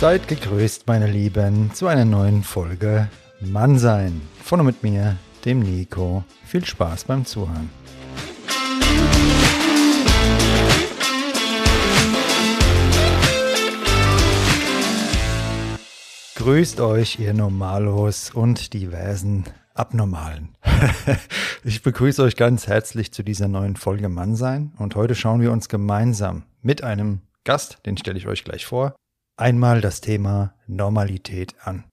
Seid gegrüßt, meine Lieben, zu einer neuen Folge Mannsein. Von und mit mir, dem Nico. Viel Spaß beim Zuhören. Grüßt euch, ihr Normalos und diversen Abnormalen. ich begrüße euch ganz herzlich zu dieser neuen Folge Mannsein und heute schauen wir uns gemeinsam mit einem Gast, den stelle ich euch gleich vor, einmal das Thema Normalität an.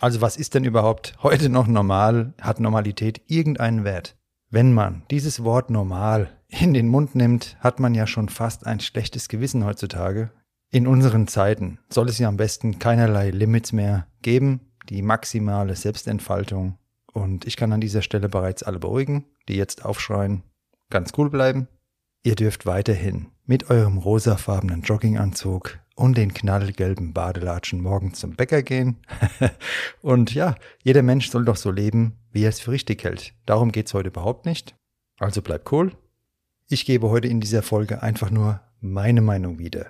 Also was ist denn überhaupt heute noch normal? Hat Normalität irgendeinen Wert? Wenn man dieses Wort normal in den Mund nimmt, hat man ja schon fast ein schlechtes Gewissen heutzutage. In unseren Zeiten soll es ja am besten keinerlei Limits mehr geben, die maximale Selbstentfaltung. Und ich kann an dieser Stelle bereits alle beruhigen, die jetzt aufschreien, ganz cool bleiben. Ihr dürft weiterhin mit eurem rosafarbenen Jogginganzug und den knallgelben Badelatschen morgen zum Bäcker gehen. und ja, jeder Mensch soll doch so leben, wie er es für richtig hält. Darum geht's heute überhaupt nicht. Also bleibt cool. Ich gebe heute in dieser Folge einfach nur meine Meinung wieder.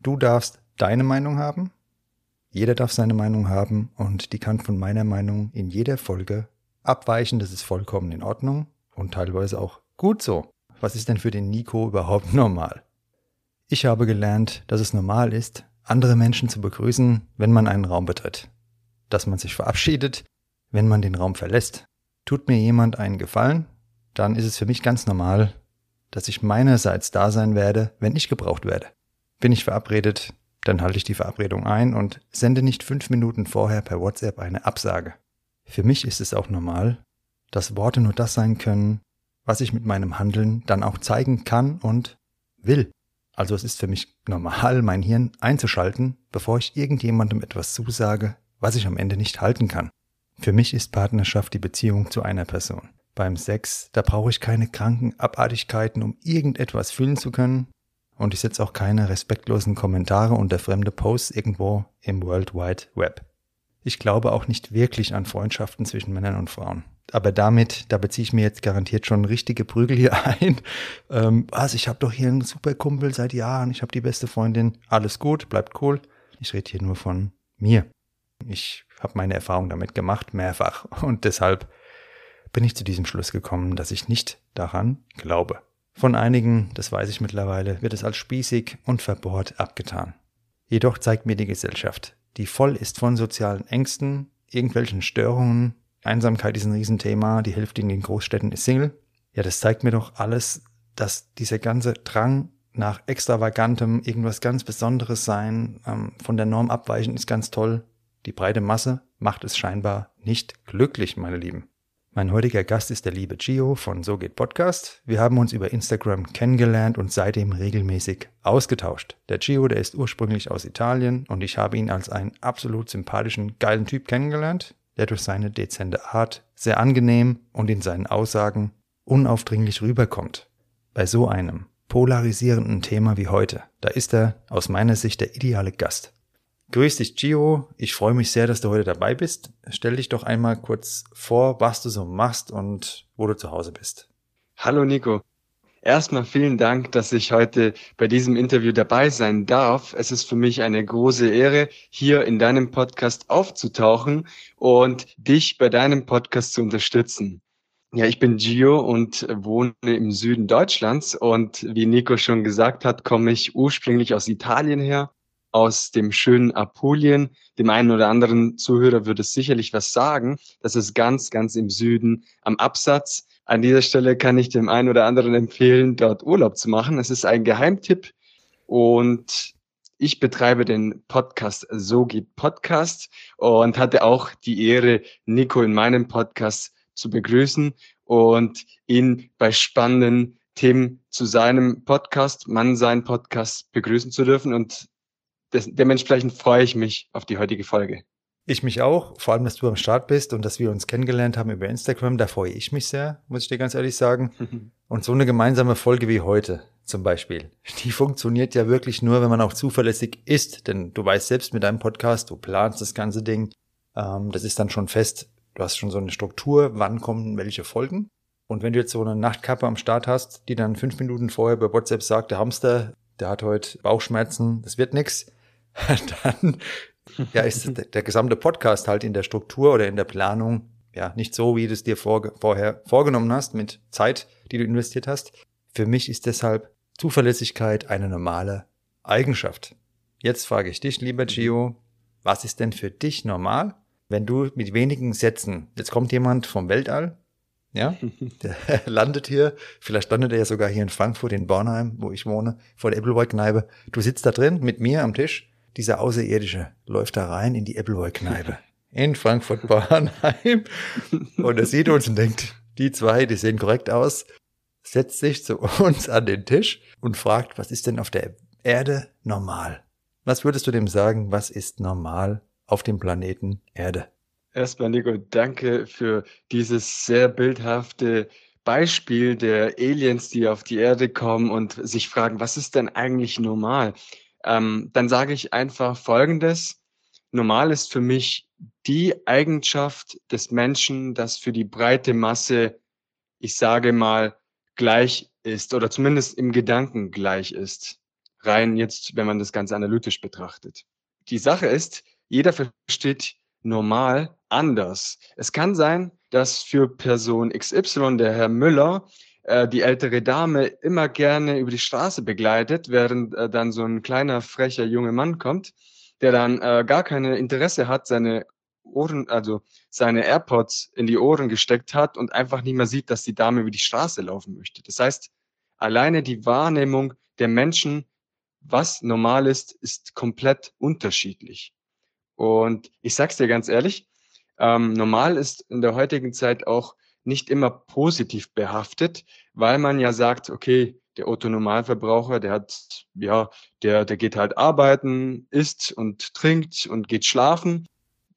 Du darfst deine Meinung haben. Jeder darf seine Meinung haben und die kann von meiner Meinung in jeder Folge abweichen. Das ist vollkommen in Ordnung und teilweise auch gut so was ist denn für den Nico überhaupt normal? Ich habe gelernt, dass es normal ist, andere Menschen zu begrüßen, wenn man einen Raum betritt. Dass man sich verabschiedet, wenn man den Raum verlässt. Tut mir jemand einen Gefallen, dann ist es für mich ganz normal, dass ich meinerseits da sein werde, wenn ich gebraucht werde. Bin ich verabredet, dann halte ich die Verabredung ein und sende nicht fünf Minuten vorher per WhatsApp eine Absage. Für mich ist es auch normal, dass Worte nur das sein können, was ich mit meinem Handeln dann auch zeigen kann und will. Also es ist für mich normal, mein Hirn einzuschalten, bevor ich irgendjemandem etwas zusage, was ich am Ende nicht halten kann. Für mich ist Partnerschaft die Beziehung zu einer Person. Beim Sex, da brauche ich keine kranken Abartigkeiten, um irgendetwas fühlen zu können. Und ich setze auch keine respektlosen Kommentare unter fremde Posts irgendwo im World Wide Web. Ich glaube auch nicht wirklich an Freundschaften zwischen Männern und Frauen aber damit, da beziehe ich mir jetzt garantiert schon richtige Prügel hier ein. Ähm, was, ich habe doch hier einen super Kumpel seit Jahren, ich habe die beste Freundin, alles gut, bleibt cool. Ich rede hier nur von mir. Ich habe meine Erfahrung damit gemacht, mehrfach. Und deshalb bin ich zu diesem Schluss gekommen, dass ich nicht daran glaube. Von einigen, das weiß ich mittlerweile, wird es als spießig und verbohrt abgetan. Jedoch zeigt mir die Gesellschaft, die voll ist von sozialen Ängsten, irgendwelchen Störungen, Einsamkeit ist ein Riesenthema, die Hälfte in den Großstädten ist Single. Ja, das zeigt mir doch alles, dass dieser ganze Drang nach extravagantem, irgendwas ganz Besonderes sein, ähm, von der Norm abweichen, ist ganz toll. Die breite Masse macht es scheinbar nicht glücklich, meine Lieben. Mein heutiger Gast ist der liebe Gio von So geht Podcast. Wir haben uns über Instagram kennengelernt und seitdem regelmäßig ausgetauscht. Der Gio, der ist ursprünglich aus Italien und ich habe ihn als einen absolut sympathischen, geilen Typ kennengelernt der durch seine dezente Art sehr angenehm und in seinen Aussagen unaufdringlich rüberkommt. Bei so einem polarisierenden Thema wie heute, da ist er aus meiner Sicht der ideale Gast. Grüß dich, Gio. Ich freue mich sehr, dass du heute dabei bist. Stell dich doch einmal kurz vor, was du so machst und wo du zu Hause bist. Hallo, Nico. Erstmal vielen Dank, dass ich heute bei diesem Interview dabei sein darf. Es ist für mich eine große Ehre, hier in deinem Podcast aufzutauchen und dich bei deinem Podcast zu unterstützen. Ja, ich bin Gio und wohne im Süden Deutschlands und wie Nico schon gesagt hat, komme ich ursprünglich aus Italien her, aus dem schönen Apulien. Dem einen oder anderen Zuhörer würde es sicherlich was sagen. Das ist ganz, ganz im Süden am Absatz. An dieser Stelle kann ich dem einen oder anderen empfehlen, dort Urlaub zu machen. Es ist ein Geheimtipp und ich betreibe den Podcast So geht Podcast und hatte auch die Ehre, Nico in meinem Podcast zu begrüßen und ihn bei spannenden Themen zu seinem Podcast, Mann sein Podcast begrüßen zu dürfen und dementsprechend freue ich mich auf die heutige Folge. Ich mich auch, vor allem, dass du am Start bist und dass wir uns kennengelernt haben über Instagram, da freue ich mich sehr, muss ich dir ganz ehrlich sagen. Und so eine gemeinsame Folge wie heute zum Beispiel, die funktioniert ja wirklich nur, wenn man auch zuverlässig ist, denn du weißt selbst mit deinem Podcast, du planst das ganze Ding, ähm, das ist dann schon fest, du hast schon so eine Struktur, wann kommen welche Folgen. Und wenn du jetzt so eine Nachtkappe am Start hast, die dann fünf Minuten vorher bei WhatsApp sagt, der Hamster, der hat heute Bauchschmerzen, das wird nix, dann ja, ist der, der gesamte Podcast halt in der Struktur oder in der Planung ja nicht so, wie du es dir vor, vorher vorgenommen hast mit Zeit, die du investiert hast. Für mich ist deshalb Zuverlässigkeit eine normale Eigenschaft. Jetzt frage ich dich, lieber Gio, was ist denn für dich normal, wenn du mit wenigen Sätzen, jetzt kommt jemand vom Weltall, ja, der landet hier, vielleicht landet er ja sogar hier in Frankfurt, in Bornheim, wo ich wohne, vor der Appleboy-Kneipe. Du sitzt da drin mit mir am Tisch, dieser Außerirdische läuft da rein in die Appleboy-Kneipe in Frankfurt-Bornheim und er sieht uns und denkt, die zwei, die sehen korrekt aus, setzt sich zu uns an den Tisch und fragt, was ist denn auf der Erde normal? Was würdest du dem sagen, was ist normal auf dem Planeten Erde? Erstmal, Nico, danke für dieses sehr bildhafte Beispiel der Aliens, die auf die Erde kommen und sich fragen, was ist denn eigentlich normal? Ähm, dann sage ich einfach Folgendes. Normal ist für mich die Eigenschaft des Menschen, das für die breite Masse, ich sage mal, gleich ist oder zumindest im Gedanken gleich ist. Rein jetzt, wenn man das Ganze analytisch betrachtet. Die Sache ist, jeder versteht normal anders. Es kann sein, dass für Person XY, der Herr Müller, äh, die ältere Dame immer gerne über die Straße begleitet, während äh, dann so ein kleiner, frecher junger Mann kommt, der dann äh, gar keine Interesse hat, seine Ohren, also seine AirPods in die Ohren gesteckt hat und einfach nicht mehr sieht, dass die Dame über die Straße laufen möchte. Das heißt, alleine die Wahrnehmung der Menschen, was normal ist, ist komplett unterschiedlich. Und ich sag's dir ganz ehrlich, ähm, normal ist in der heutigen Zeit auch nicht immer positiv behaftet, weil man ja sagt, okay, der Otto-Normalverbraucher, der hat, ja, der, der geht halt arbeiten, isst und trinkt und geht schlafen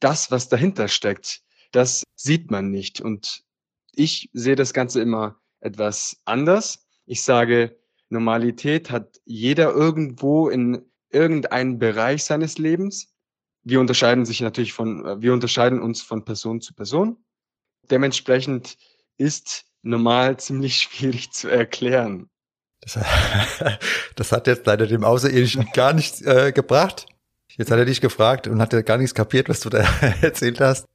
das, was dahinter steckt, das sieht man nicht. Und ich sehe das Ganze immer etwas anders. Ich sage, Normalität hat jeder irgendwo in irgendeinem Bereich seines Lebens. Wir unterscheiden sich natürlich von, wir unterscheiden uns von Person zu Person. Dementsprechend ist normal ziemlich schwierig zu erklären. Das, das hat jetzt leider dem Außerirdischen gar nichts äh, gebracht. Jetzt hat er dich gefragt und hat gar nichts kapiert, was du da erzählt hast.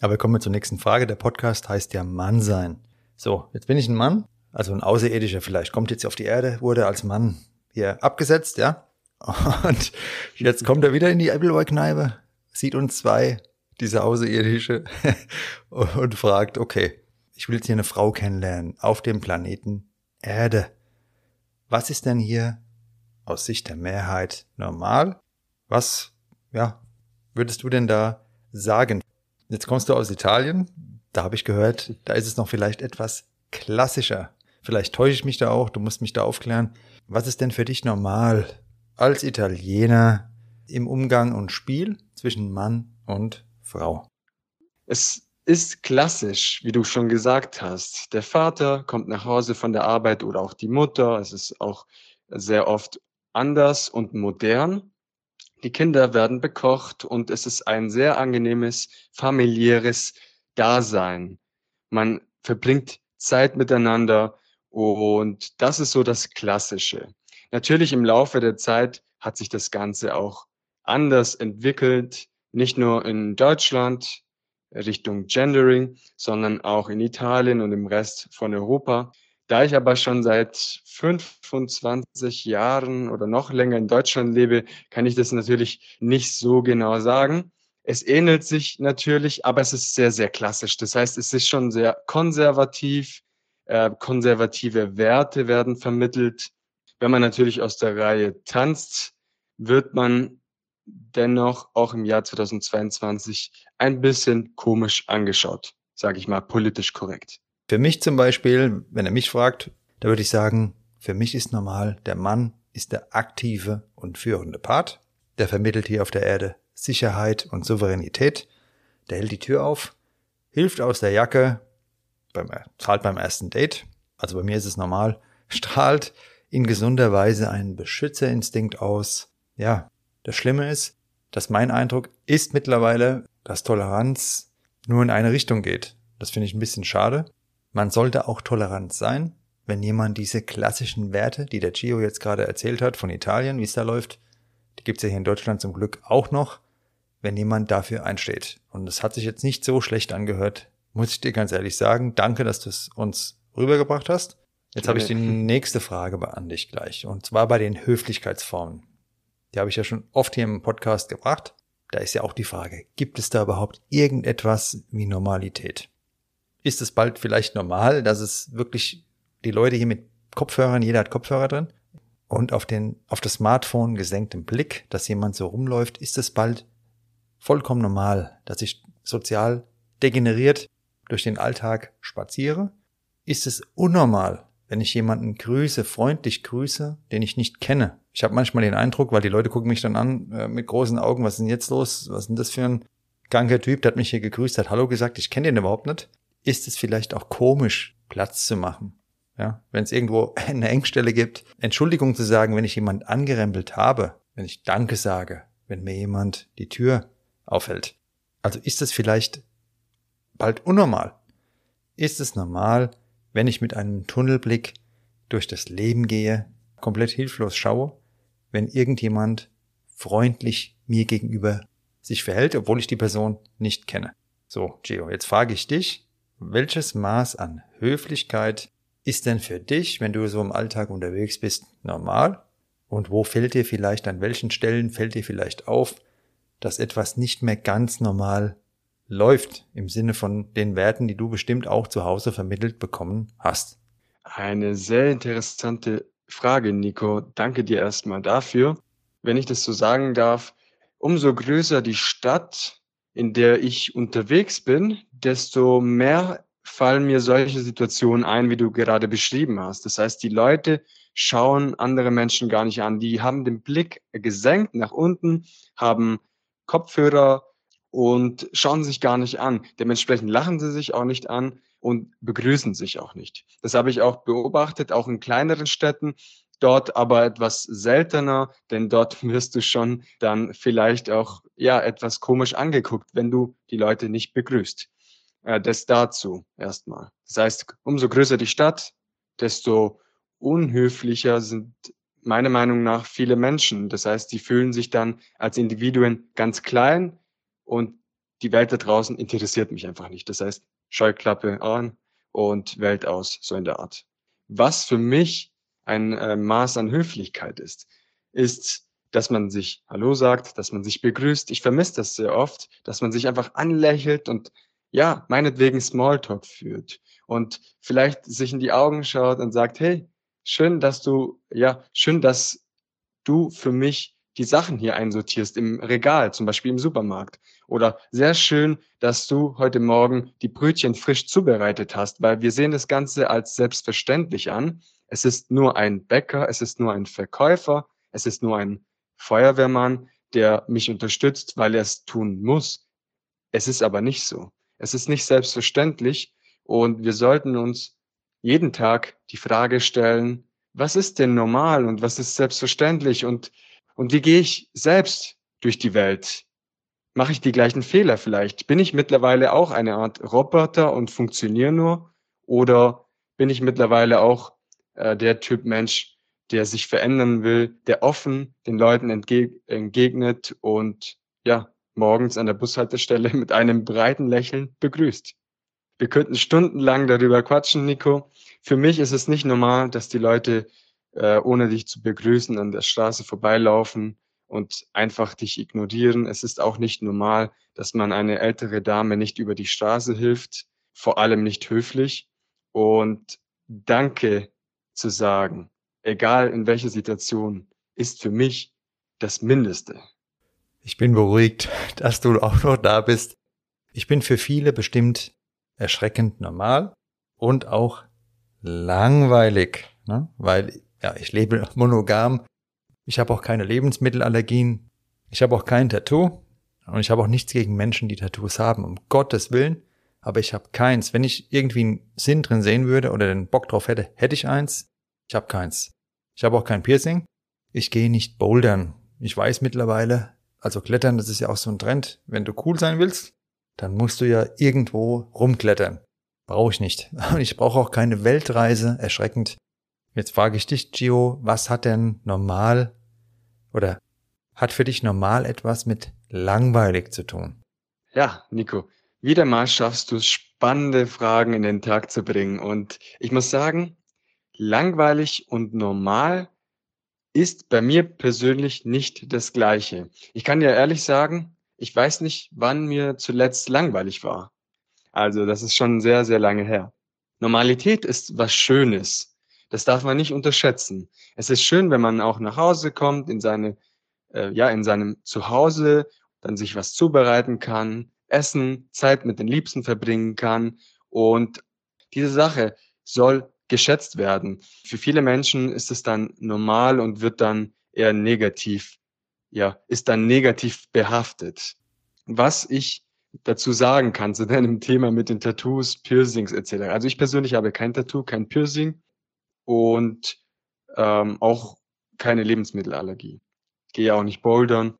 Aber kommen wir zur nächsten Frage. Der Podcast heißt ja Mann sein. So, jetzt bin ich ein Mann, also ein Außerirdischer vielleicht, kommt jetzt auf die Erde, wurde als Mann hier abgesetzt, ja. Und jetzt kommt er wieder in die Appleboy-Kneipe, sieht uns zwei, diese Außerirdische, und fragt, okay, ich will jetzt hier eine Frau kennenlernen auf dem Planeten Erde. Was ist denn hier aus Sicht der Mehrheit normal was, ja, würdest du denn da sagen? Jetzt kommst du aus Italien, da habe ich gehört, da ist es noch vielleicht etwas klassischer. Vielleicht täusche ich mich da auch, du musst mich da aufklären. Was ist denn für dich normal als Italiener im Umgang und Spiel zwischen Mann und Frau? Es ist klassisch, wie du schon gesagt hast. Der Vater kommt nach Hause von der Arbeit oder auch die Mutter. Es ist auch sehr oft anders und modern. Die Kinder werden bekocht und es ist ein sehr angenehmes familiäres Dasein. Man verbringt Zeit miteinander und das ist so das Klassische. Natürlich im Laufe der Zeit hat sich das Ganze auch anders entwickelt, nicht nur in Deutschland Richtung Gendering, sondern auch in Italien und im Rest von Europa. Da ich aber schon seit 25 Jahren oder noch länger in Deutschland lebe, kann ich das natürlich nicht so genau sagen. Es ähnelt sich natürlich, aber es ist sehr, sehr klassisch. Das heißt, es ist schon sehr konservativ. Äh, konservative Werte werden vermittelt. Wenn man natürlich aus der Reihe tanzt, wird man dennoch auch im Jahr 2022 ein bisschen komisch angeschaut, sage ich mal politisch korrekt. Für mich zum Beispiel, wenn er mich fragt, da würde ich sagen, für mich ist normal, der Mann ist der aktive und führende Part. Der vermittelt hier auf der Erde Sicherheit und Souveränität. Der hält die Tür auf, hilft aus der Jacke, beim, zahlt beim ersten Date. Also bei mir ist es normal, strahlt in gesunder Weise einen Beschützerinstinkt aus. Ja, das Schlimme ist, dass mein Eindruck ist mittlerweile, dass Toleranz nur in eine Richtung geht. Das finde ich ein bisschen schade. Man sollte auch tolerant sein, wenn jemand diese klassischen Werte, die der Gio jetzt gerade erzählt hat, von Italien, wie es da läuft, die gibt's ja hier in Deutschland zum Glück auch noch, wenn jemand dafür einsteht. Und es hat sich jetzt nicht so schlecht angehört, muss ich dir ganz ehrlich sagen. Danke, dass du es uns rübergebracht hast. Jetzt habe ich die nächste Frage an dich gleich. Und zwar bei den Höflichkeitsformen. Die habe ich ja schon oft hier im Podcast gebracht. Da ist ja auch die Frage, gibt es da überhaupt irgendetwas wie Normalität? Ist es bald vielleicht normal, dass es wirklich die Leute hier mit Kopfhörern, jeder hat Kopfhörer drin, und auf den, auf das Smartphone gesenktem Blick, dass jemand so rumläuft, ist es bald vollkommen normal, dass ich sozial degeneriert durch den Alltag spaziere? Ist es unnormal, wenn ich jemanden grüße, freundlich grüße, den ich nicht kenne? Ich habe manchmal den Eindruck, weil die Leute gucken mich dann an äh, mit großen Augen, was ist denn jetzt los? Was ist denn das für ein kranker Typ, der hat mich hier gegrüßt, hat Hallo gesagt, ich kenne den überhaupt nicht. Ist es vielleicht auch komisch, Platz zu machen? Ja, wenn es irgendwo eine Engstelle gibt, Entschuldigung zu sagen, wenn ich jemand angerempelt habe, wenn ich Danke sage, wenn mir jemand die Tür aufhält. Also ist es vielleicht bald unnormal? Ist es normal, wenn ich mit einem Tunnelblick durch das Leben gehe, komplett hilflos schaue, wenn irgendjemand freundlich mir gegenüber sich verhält, obwohl ich die Person nicht kenne? So, Gio, jetzt frage ich dich, welches Maß an Höflichkeit ist denn für dich, wenn du so im Alltag unterwegs bist, normal? Und wo fällt dir vielleicht, an welchen Stellen fällt dir vielleicht auf, dass etwas nicht mehr ganz normal läuft im Sinne von den Werten, die du bestimmt auch zu Hause vermittelt bekommen hast? Eine sehr interessante Frage, Nico. Danke dir erstmal dafür. Wenn ich das so sagen darf, umso größer die Stadt, in der ich unterwegs bin, desto mehr fallen mir solche Situationen ein, wie du gerade beschrieben hast. Das heißt, die Leute schauen andere Menschen gar nicht an. Die haben den Blick gesenkt nach unten, haben Kopfhörer und schauen sich gar nicht an. Dementsprechend lachen sie sich auch nicht an und begrüßen sich auch nicht. Das habe ich auch beobachtet, auch in kleineren Städten. Dort aber etwas seltener, denn dort wirst du schon dann vielleicht auch ja etwas komisch angeguckt, wenn du die Leute nicht begrüßt. Äh, das dazu erstmal. Das heißt, umso größer die Stadt, desto unhöflicher sind meiner Meinung nach viele Menschen. Das heißt, die fühlen sich dann als Individuen ganz klein und die Welt da draußen interessiert mich einfach nicht. Das heißt, Scheuklappe an und Welt aus, so in der Art. Was für mich ein äh, Maß an Höflichkeit ist, ist, dass man sich Hallo sagt, dass man sich begrüßt. Ich vermisse das sehr oft, dass man sich einfach anlächelt und ja, meinetwegen Smalltalk führt und vielleicht sich in die Augen schaut und sagt, hey, schön, dass du, ja, schön, dass du für mich die Sachen hier einsortierst im Regal, zum Beispiel im Supermarkt. Oder sehr schön, dass du heute Morgen die Brötchen frisch zubereitet hast, weil wir sehen das Ganze als selbstverständlich an. Es ist nur ein Bäcker, es ist nur ein Verkäufer, es ist nur ein Feuerwehrmann, der mich unterstützt, weil er es tun muss. Es ist aber nicht so. Es ist nicht selbstverständlich und wir sollten uns jeden Tag die Frage stellen, was ist denn normal und was ist selbstverständlich und, und wie gehe ich selbst durch die Welt? Mache ich die gleichen Fehler vielleicht? Bin ich mittlerweile auch eine Art Roboter und funktioniere nur? Oder bin ich mittlerweile auch äh, der Typ Mensch, der sich verändern will, der offen den Leuten entgeg entgegnet und ja, morgens an der Bushaltestelle mit einem breiten Lächeln begrüßt. Wir könnten stundenlang darüber quatschen, Nico. Für mich ist es nicht normal, dass die Leute, äh, ohne dich zu begrüßen, an der Straße vorbeilaufen und einfach dich ignorieren. Es ist auch nicht normal, dass man eine ältere Dame nicht über die Straße hilft, vor allem nicht höflich. Und Danke zu sagen, egal in welcher Situation, ist für mich das Mindeste. Ich bin beruhigt, dass du auch noch da bist. Ich bin für viele bestimmt erschreckend normal und auch langweilig, ne? weil ja, ich lebe monogam. Ich habe auch keine Lebensmittelallergien. Ich habe auch kein Tattoo. Und ich habe auch nichts gegen Menschen, die Tattoos haben, um Gottes Willen. Aber ich habe keins. Wenn ich irgendwie einen Sinn drin sehen würde oder den Bock drauf hätte, hätte ich eins. Ich habe keins. Ich habe auch kein Piercing. Ich gehe nicht bouldern. Ich weiß mittlerweile, also Klettern, das ist ja auch so ein Trend. Wenn du cool sein willst, dann musst du ja irgendwo rumklettern. Brauche ich nicht. Und ich brauche auch keine Weltreise, erschreckend. Jetzt frage ich dich, Gio, was hat denn normal oder hat für dich normal etwas mit langweilig zu tun? Ja, Nico, wieder mal schaffst du es, spannende Fragen in den Tag zu bringen. Und ich muss sagen, langweilig und normal ist bei mir persönlich nicht das Gleiche. Ich kann dir ehrlich sagen, ich weiß nicht, wann mir zuletzt langweilig war. Also das ist schon sehr, sehr lange her. Normalität ist was Schönes. Das darf man nicht unterschätzen. Es ist schön, wenn man auch nach Hause kommt, in seine, äh, ja, in seinem Zuhause, dann sich was zubereiten kann, essen, Zeit mit den Liebsten verbringen kann. Und diese Sache soll geschätzt werden. Für viele Menschen ist es dann normal und wird dann eher negativ, ja, ist dann negativ behaftet. Was ich dazu sagen kann zu deinem Thema mit den Tattoos, Piercings etc. Also ich persönlich habe kein Tattoo, kein Piercing und ähm, auch keine Lebensmittelallergie. Gehe auch nicht bouldern.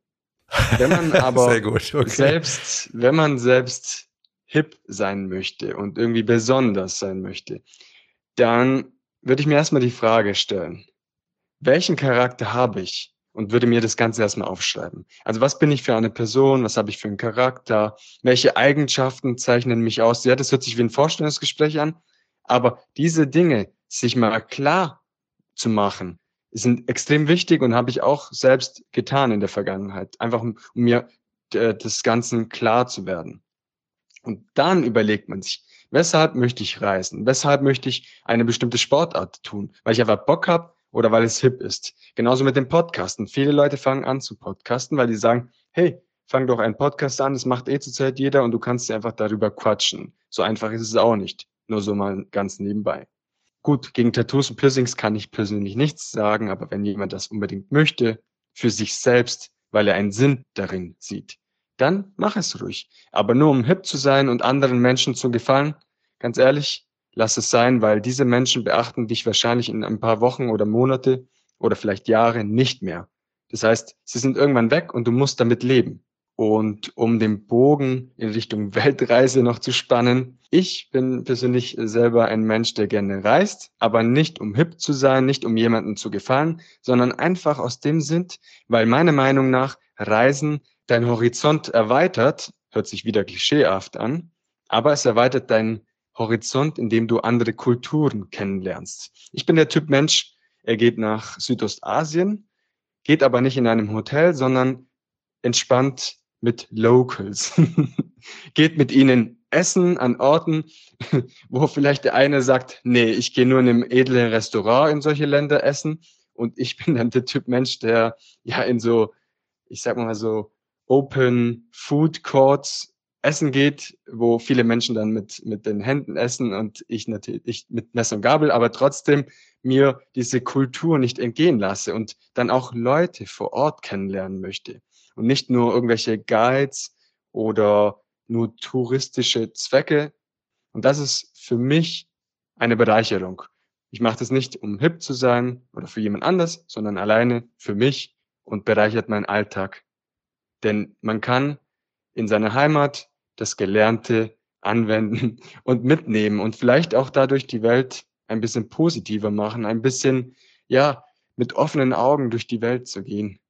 Wenn man aber okay. selbst, wenn man selbst hip sein möchte und irgendwie besonders sein möchte, dann würde ich mir erstmal die Frage stellen, welchen Charakter habe ich? Und würde mir das Ganze erstmal aufschreiben. Also was bin ich für eine Person? Was habe ich für einen Charakter? Welche Eigenschaften zeichnen mich aus? Ja, das hört sich wie ein Vorstellungsgespräch an. Aber diese Dinge sich mal klar zu machen, sind extrem wichtig und habe ich auch selbst getan in der Vergangenheit. Einfach um, um mir äh, des Ganzen klar zu werden. Und dann überlegt man sich, Weshalb möchte ich reisen? Weshalb möchte ich eine bestimmte Sportart tun? Weil ich einfach Bock habe oder weil es hip ist. Genauso mit dem Podcasten. Viele Leute fangen an zu podcasten, weil die sagen, hey, fang doch einen Podcast an, das macht eh zurzeit jeder und du kannst einfach darüber quatschen. So einfach ist es auch nicht. Nur so mal ganz nebenbei. Gut, gegen Tattoos und Piercings kann ich persönlich nichts sagen, aber wenn jemand das unbedingt möchte, für sich selbst, weil er einen Sinn darin sieht, dann mach es ruhig. Aber nur um hip zu sein und anderen Menschen zu gefallen, ganz ehrlich, lass es sein, weil diese Menschen beachten dich wahrscheinlich in ein paar Wochen oder Monate oder vielleicht Jahre nicht mehr. Das heißt, sie sind irgendwann weg und du musst damit leben. Und um den Bogen in Richtung Weltreise noch zu spannen, ich bin persönlich selber ein Mensch, der gerne reist, aber nicht um hip zu sein, nicht um jemanden zu gefallen, sondern einfach aus dem Sinn, weil meiner Meinung nach Reisen dein Horizont erweitert, hört sich wieder klischeehaft an, aber es erweitert deinen Horizont, indem du andere Kulturen kennenlernst. Ich bin der Typ Mensch, er geht nach Südostasien, geht aber nicht in einem Hotel, sondern entspannt mit Locals. geht mit ihnen essen an Orten, wo vielleicht der eine sagt, nee, ich gehe nur in einem edlen Restaurant in solche Länder essen. Und ich bin dann der Typ Mensch, der ja in so, ich sag mal so, Open Food Courts essen geht, wo viele Menschen dann mit, mit den Händen essen und ich natürlich ich mit Messer und Gabel, aber trotzdem mir diese Kultur nicht entgehen lasse und dann auch Leute vor Ort kennenlernen möchte und nicht nur irgendwelche Guides oder nur touristische Zwecke. Und das ist für mich eine Bereicherung. Ich mache das nicht, um hip zu sein oder für jemand anders, sondern alleine für mich und bereichert meinen Alltag denn man kann in seiner Heimat das Gelernte anwenden und mitnehmen und vielleicht auch dadurch die Welt ein bisschen positiver machen, ein bisschen, ja, mit offenen Augen durch die Welt zu gehen.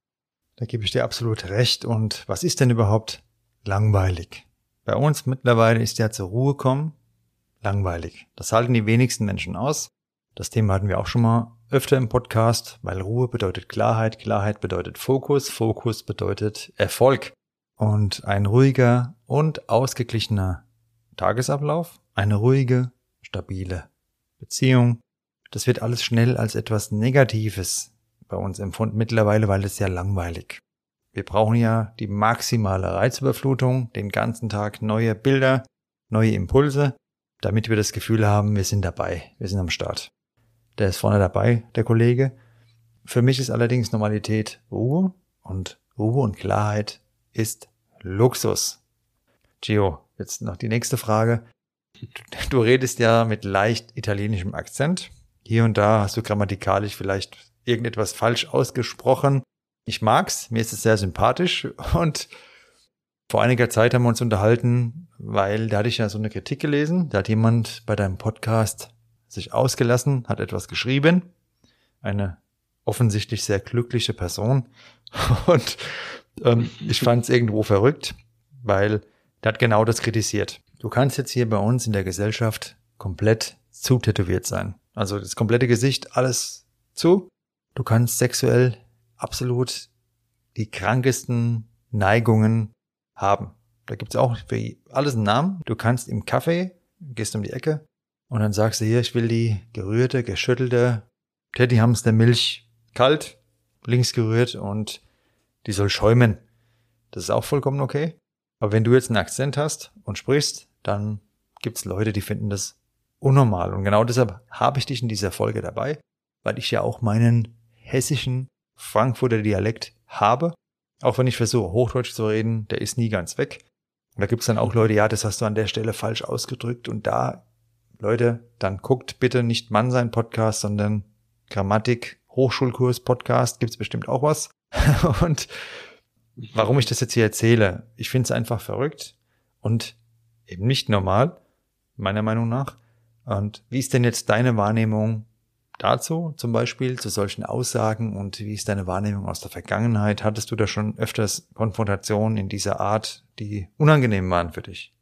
Da gebe ich dir absolut recht. Und was ist denn überhaupt langweilig? Bei uns mittlerweile ist ja zur Ruhe kommen langweilig. Das halten die wenigsten Menschen aus. Das Thema hatten wir auch schon mal öfter im Podcast, weil Ruhe bedeutet Klarheit, Klarheit bedeutet Fokus, Fokus bedeutet Erfolg. Und ein ruhiger und ausgeglichener Tagesablauf, eine ruhige, stabile Beziehung, das wird alles schnell als etwas Negatives bei uns empfunden mittlerweile, weil es ja langweilig. Wir brauchen ja die maximale Reizüberflutung, den ganzen Tag neue Bilder, neue Impulse, damit wir das Gefühl haben, wir sind dabei, wir sind am Start der ist vorne dabei, der Kollege. Für mich ist allerdings Normalität Ruhe und Ruhe und Klarheit ist Luxus. Gio, jetzt noch die nächste Frage. Du redest ja mit leicht italienischem Akzent. Hier und da hast du grammatikalisch vielleicht irgendetwas falsch ausgesprochen. Ich mag's, mir ist es sehr sympathisch und vor einiger Zeit haben wir uns unterhalten, weil da hatte ich ja so eine Kritik gelesen. Da hat jemand bei deinem Podcast sich ausgelassen, hat etwas geschrieben, eine offensichtlich sehr glückliche Person. Und ähm, ich fand es irgendwo verrückt, weil der hat genau das kritisiert. Du kannst jetzt hier bei uns in der Gesellschaft komplett zutätowiert sein. Also das komplette Gesicht, alles zu. Du kannst sexuell absolut die krankesten Neigungen haben. Da gibt's auch für alles einen Namen. Du kannst im Kaffee, gehst um die Ecke und dann sagst du hier, ich will die gerührte, geschüttelte Teddy Hamster Milch kalt, links gerührt und die soll schäumen. Das ist auch vollkommen okay. Aber wenn du jetzt einen Akzent hast und sprichst, dann gibt's Leute, die finden das unnormal. Und genau deshalb habe ich dich in dieser Folge dabei, weil ich ja auch meinen hessischen Frankfurter Dialekt habe. Auch wenn ich versuche, Hochdeutsch zu reden, der ist nie ganz weg. Und da gibt's dann auch Leute, ja, das hast du an der Stelle falsch ausgedrückt. Und da, Leute, dann guckt bitte nicht Mann sein Podcast, sondern Grammatik, Hochschulkurs Podcast, gibt's bestimmt auch was. und warum ich das jetzt hier erzähle, ich finde es einfach verrückt und eben nicht normal, meiner Meinung nach. Und wie ist denn jetzt deine Wahrnehmung dazu, zum Beispiel zu solchen Aussagen und wie ist deine Wahrnehmung aus der Vergangenheit? Hattest du da schon öfters Konfrontationen in dieser Art, die unangenehm waren für dich?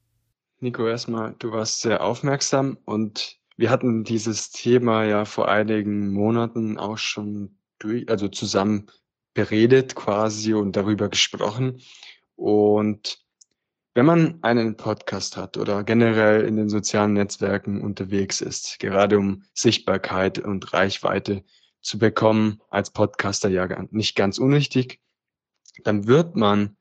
Nico, erstmal, du warst sehr aufmerksam und wir hatten dieses Thema ja vor einigen Monaten auch schon durch, also zusammen beredet quasi und darüber gesprochen. Und wenn man einen Podcast hat oder generell in den sozialen Netzwerken unterwegs ist, gerade um Sichtbarkeit und Reichweite zu bekommen, als Podcaster ja nicht ganz unwichtig, dann wird man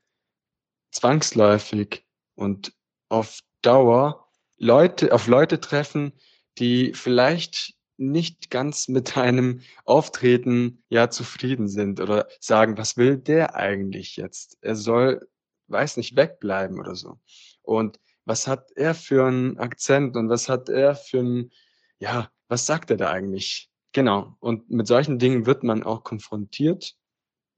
zwangsläufig und auf Dauer Leute, auf Leute treffen, die vielleicht nicht ganz mit deinem Auftreten ja zufrieden sind oder sagen, was will der eigentlich jetzt? Er soll, weiß nicht, wegbleiben oder so. Und was hat er für einen Akzent und was hat er für ein, ja, was sagt er da eigentlich? Genau. Und mit solchen Dingen wird man auch konfrontiert.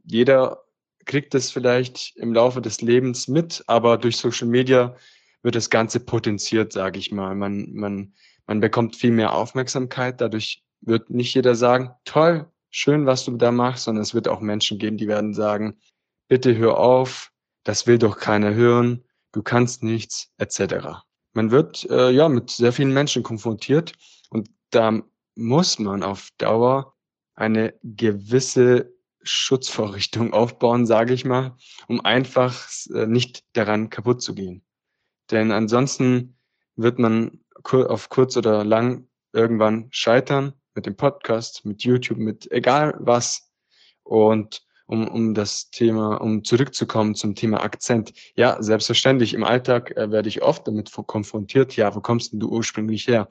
Jeder kriegt es vielleicht im Laufe des Lebens mit, aber durch Social Media wird das Ganze potenziert, sage ich mal. Man, man man bekommt viel mehr Aufmerksamkeit. Dadurch wird nicht jeder sagen, toll, schön, was du da machst, sondern es wird auch Menschen geben, die werden sagen, bitte hör auf, das will doch keiner hören, du kannst nichts, etc. Man wird äh, ja mit sehr vielen Menschen konfrontiert und da muss man auf Dauer eine gewisse Schutzvorrichtung aufbauen, sage ich mal, um einfach äh, nicht daran kaputt zu gehen. Denn ansonsten wird man auf kurz oder lang irgendwann scheitern mit dem Podcast, mit YouTube, mit egal was. Und um, um das Thema, um zurückzukommen zum Thema Akzent. Ja, selbstverständlich, im Alltag äh, werde ich oft damit konfrontiert, ja, wo kommst denn du ursprünglich her?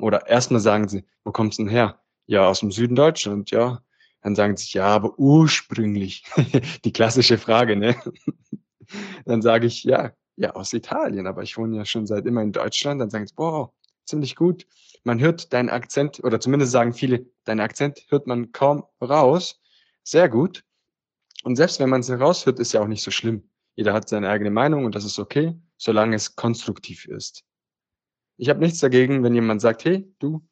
Oder erstmal sagen sie, wo kommst du denn her? Ja, aus dem Süden Deutschland, ja. Dann sagen sie, ja, aber ursprünglich. Die klassische Frage, ne? Dann sage ich, ja, ja, aus Italien, aber ich wohne ja schon seit immer in Deutschland. Dann sagen sie, boah, ziemlich gut. Man hört deinen Akzent, oder zumindest sagen viele, deinen Akzent hört man kaum raus. Sehr gut. Und selbst wenn man es raushört, ist ja auch nicht so schlimm. Jeder hat seine eigene Meinung und das ist okay, solange es konstruktiv ist. Ich habe nichts dagegen, wenn jemand sagt, hey, du,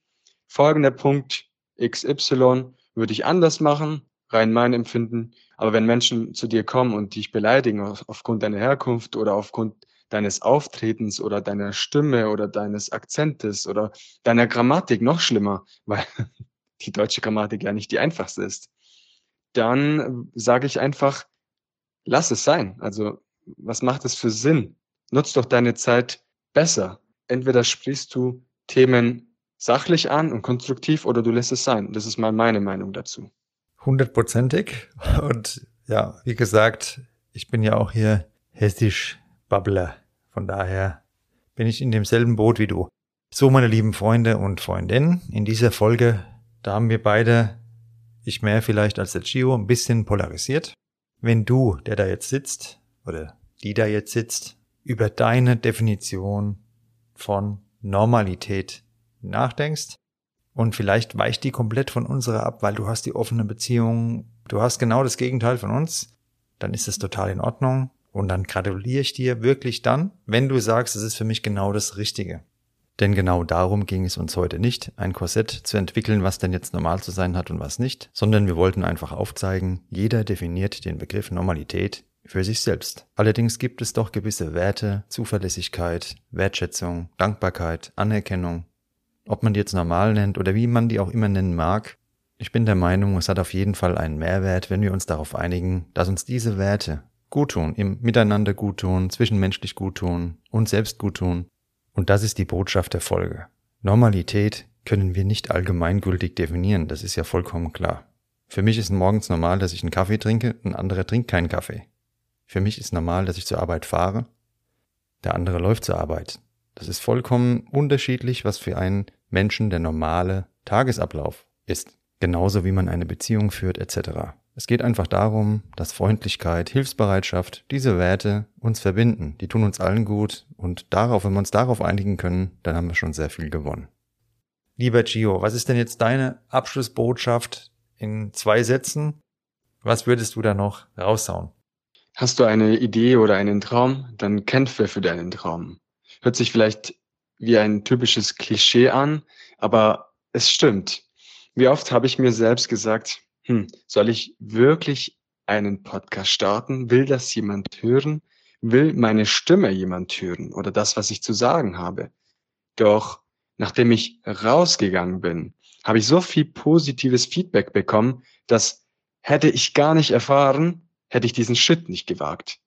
folgender Punkt XY würde ich anders machen, rein mein Empfinden. Aber wenn Menschen zu dir kommen und dich beleidigen aufgrund deiner Herkunft oder aufgrund deines Auftretens oder deiner Stimme oder deines Akzentes oder deiner Grammatik noch schlimmer, weil die deutsche Grammatik ja nicht die einfachste ist, dann sage ich einfach, lass es sein. Also was macht es für Sinn? Nutz doch deine Zeit besser. Entweder sprichst du Themen sachlich an und konstruktiv oder du lässt es sein. Das ist mal meine Meinung dazu. Hundertprozentig. Und ja, wie gesagt, ich bin ja auch hier hessisch Babbler. Von daher bin ich in demselben Boot wie du. So, meine lieben Freunde und Freundinnen, in dieser Folge, da haben wir beide, ich mehr vielleicht als der Gio, ein bisschen polarisiert. Wenn du, der da jetzt sitzt, oder die da jetzt sitzt, über deine Definition von Normalität nachdenkst, und vielleicht weicht die komplett von unserer ab, weil du hast die offene Beziehung, du hast genau das Gegenteil von uns, dann ist es total in Ordnung. Und dann gratuliere ich dir wirklich dann, wenn du sagst, es ist für mich genau das Richtige. Denn genau darum ging es uns heute nicht, ein Korsett zu entwickeln, was denn jetzt normal zu sein hat und was nicht, sondern wir wollten einfach aufzeigen, jeder definiert den Begriff Normalität für sich selbst. Allerdings gibt es doch gewisse Werte, Zuverlässigkeit, Wertschätzung, Dankbarkeit, Anerkennung, ob man die jetzt normal nennt oder wie man die auch immer nennen mag. Ich bin der Meinung, es hat auf jeden Fall einen Mehrwert, wenn wir uns darauf einigen, dass uns diese Werte guttun, im Miteinander guttun, zwischenmenschlich guttun, uns selbst guttun und das ist die Botschaft der Folge. Normalität können wir nicht allgemeingültig definieren, das ist ja vollkommen klar. Für mich ist morgens normal, dass ich einen Kaffee trinke, ein anderer trinkt keinen Kaffee. Für mich ist normal, dass ich zur Arbeit fahre, der andere läuft zur Arbeit. Das ist vollkommen unterschiedlich, was für einen Menschen der normale Tagesablauf ist. Genauso wie man eine Beziehung führt etc. Es geht einfach darum, dass Freundlichkeit, Hilfsbereitschaft, diese Werte uns verbinden. Die tun uns allen gut und darauf, wenn wir uns darauf einigen können, dann haben wir schon sehr viel gewonnen. Lieber Gio, was ist denn jetzt deine Abschlussbotschaft in zwei Sätzen? Was würdest du da noch raushauen? Hast du eine Idee oder einen Traum, dann kämpfe für deinen Traum. Hört sich vielleicht wie ein typisches Klischee an, aber es stimmt. Wie oft habe ich mir selbst gesagt, hm, soll ich wirklich einen Podcast starten? Will das jemand hören? Will meine Stimme jemand hören oder das, was ich zu sagen habe? Doch nachdem ich rausgegangen bin, habe ich so viel positives Feedback bekommen, dass hätte ich gar nicht erfahren, hätte ich diesen Schritt nicht gewagt.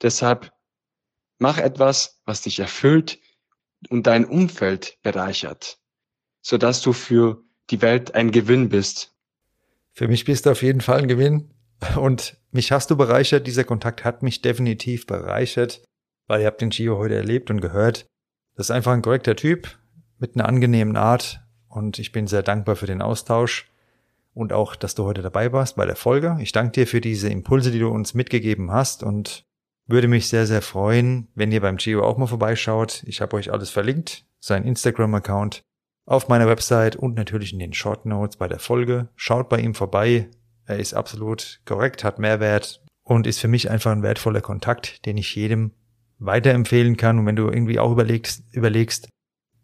Deshalb mach etwas, was dich erfüllt und dein Umfeld bereichert, sodass du für die Welt ein Gewinn bist für mich bist du auf jeden Fall ein Gewinn. Und mich hast du bereichert. Dieser Kontakt hat mich definitiv bereichert, weil ihr habt den Gio heute erlebt und gehört. Das ist einfach ein korrekter Typ mit einer angenehmen Art. Und ich bin sehr dankbar für den Austausch und auch, dass du heute dabei warst bei der Folge. Ich danke dir für diese Impulse, die du uns mitgegeben hast und würde mich sehr, sehr freuen, wenn ihr beim Gio auch mal vorbeischaut. Ich habe euch alles verlinkt, sein Instagram-Account auf meiner Website und natürlich in den Short Notes bei der Folge. Schaut bei ihm vorbei. Er ist absolut korrekt, hat Mehrwert und ist für mich einfach ein wertvoller Kontakt, den ich jedem weiterempfehlen kann. Und wenn du irgendwie auch überlegst, überlegst,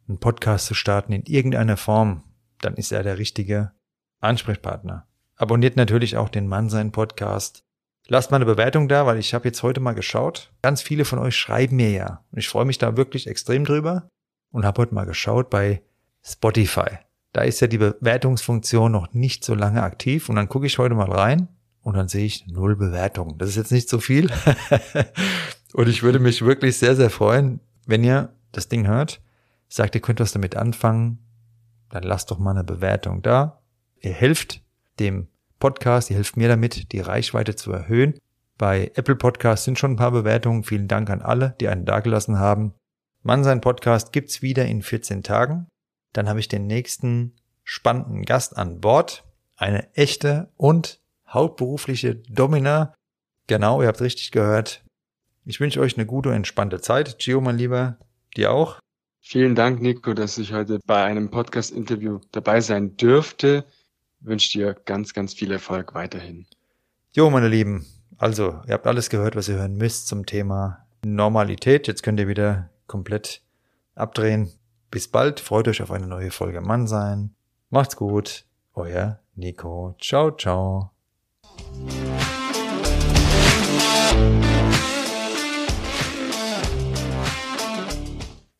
einen Podcast zu starten in irgendeiner Form, dann ist er der richtige Ansprechpartner. Abonniert natürlich auch den Mannsein Podcast. Lasst mal eine Bewertung da, weil ich habe jetzt heute mal geschaut. Ganz viele von euch schreiben mir ja. Und ich freue mich da wirklich extrem drüber und habe heute mal geschaut bei Spotify. Da ist ja die Bewertungsfunktion noch nicht so lange aktiv und dann gucke ich heute mal rein und dann sehe ich null Bewertungen. Das ist jetzt nicht so viel. und ich würde mich wirklich sehr, sehr freuen, wenn ihr das Ding hört, sagt, ihr könnt was damit anfangen, dann lasst doch mal eine Bewertung da. Ihr helft dem Podcast, ihr helft mir damit, die Reichweite zu erhöhen. Bei Apple Podcasts sind schon ein paar Bewertungen. Vielen Dank an alle, die einen dagelassen haben. Mann, sein Podcast gibt's wieder in 14 Tagen. Dann habe ich den nächsten spannenden Gast an Bord. Eine echte und hauptberufliche Domina. Genau, ihr habt richtig gehört. Ich wünsche euch eine gute und entspannte Zeit. Gio, mein Lieber, dir auch. Vielen Dank, Nico, dass ich heute bei einem Podcast-Interview dabei sein dürfte. Ich wünsche dir ganz, ganz viel Erfolg weiterhin. Jo, meine Lieben. Also, ihr habt alles gehört, was ihr hören müsst zum Thema Normalität. Jetzt könnt ihr wieder komplett abdrehen. Bis bald, freut euch auf eine neue Folge Mann sein. Macht's gut, euer Nico. Ciao, ciao.